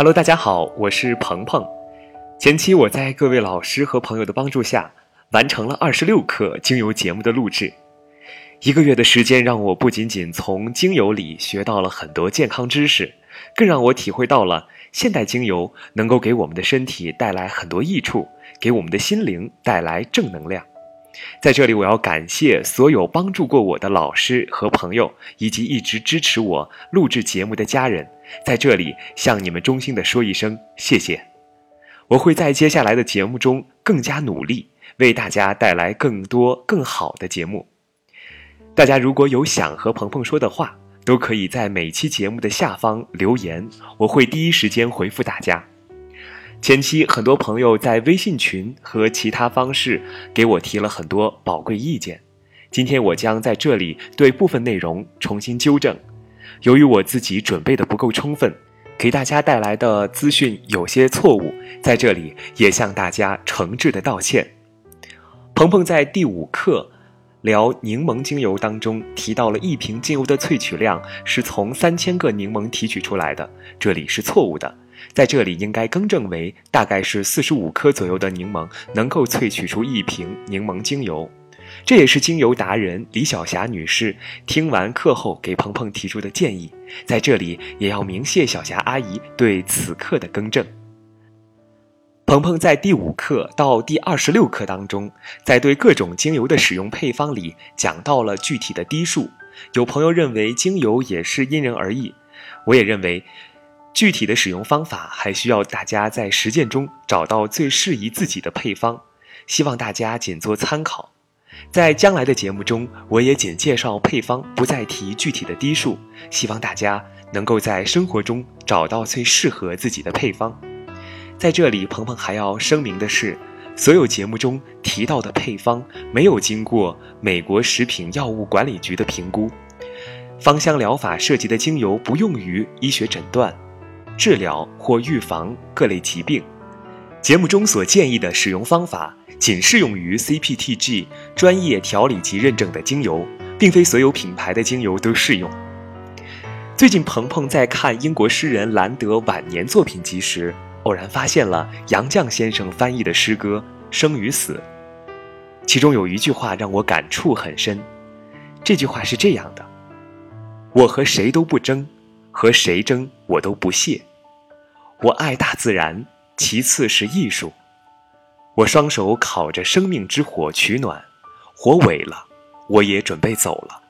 Hello，大家好，我是鹏鹏。前期我在各位老师和朋友的帮助下，完成了二十六课精油节目的录制。一个月的时间，让我不仅仅从精油里学到了很多健康知识，更让我体会到了现代精油能够给我们的身体带来很多益处，给我们的心灵带来正能量。在这里，我要感谢所有帮助过我的老师和朋友，以及一直支持我录制节目的家人。在这里，向你们衷心的说一声谢谢。我会在接下来的节目中更加努力，为大家带来更多更好的节目。大家如果有想和鹏鹏说的话，都可以在每期节目的下方留言，我会第一时间回复大家。前期很多朋友在微信群和其他方式给我提了很多宝贵意见，今天我将在这里对部分内容重新纠正。由于我自己准备的不够充分，给大家带来的资讯有些错误，在这里也向大家诚挚的道歉。鹏鹏在第五课。聊柠檬精油当中提到了一瓶精油的萃取量是从三千个柠檬提取出来的，这里是错误的，在这里应该更正为大概是四十五克左右的柠檬能够萃取出一瓶柠檬精油，这也是精油达人李晓霞女士听完课后给鹏鹏提出的建议，在这里也要明谢小霞阿姨对此课的更正。鹏鹏在第五课到第二十六课当中，在对各种精油的使用配方里讲到了具体的滴数。有朋友认为精油也是因人而异，我也认为，具体的使用方法还需要大家在实践中找到最适宜自己的配方。希望大家仅做参考。在将来的节目中，我也仅介绍配方，不再提具体的滴数。希望大家能够在生活中找到最适合自己的配方。在这里，鹏鹏还要声明的是，所有节目中提到的配方没有经过美国食品药物管理局的评估。芳香疗法涉及的精油不用于医学诊断、治疗或预防各类疾病。节目中所建议的使用方法仅适用于 CPTG 专业调理及认证的精油，并非所有品牌的精油都适用。最近，鹏鹏在看英国诗人兰德晚年作品集时。偶然发现了杨绛先生翻译的诗歌《生与死》，其中有一句话让我感触很深。这句话是这样的：“我和谁都不争，和谁争我都不屑。我爱大自然，其次是艺术。我双手烤着生命之火取暖，火萎了，我也准备走了。”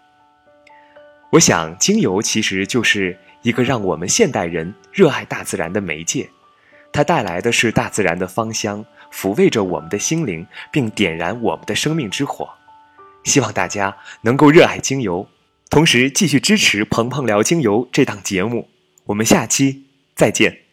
我想，精油其实就是一个让我们现代人热爱大自然的媒介。它带来的是大自然的芳香，抚慰着我们的心灵，并点燃我们的生命之火。希望大家能够热爱精油，同时继续支持《鹏鹏聊精油》这档节目。我们下期再见。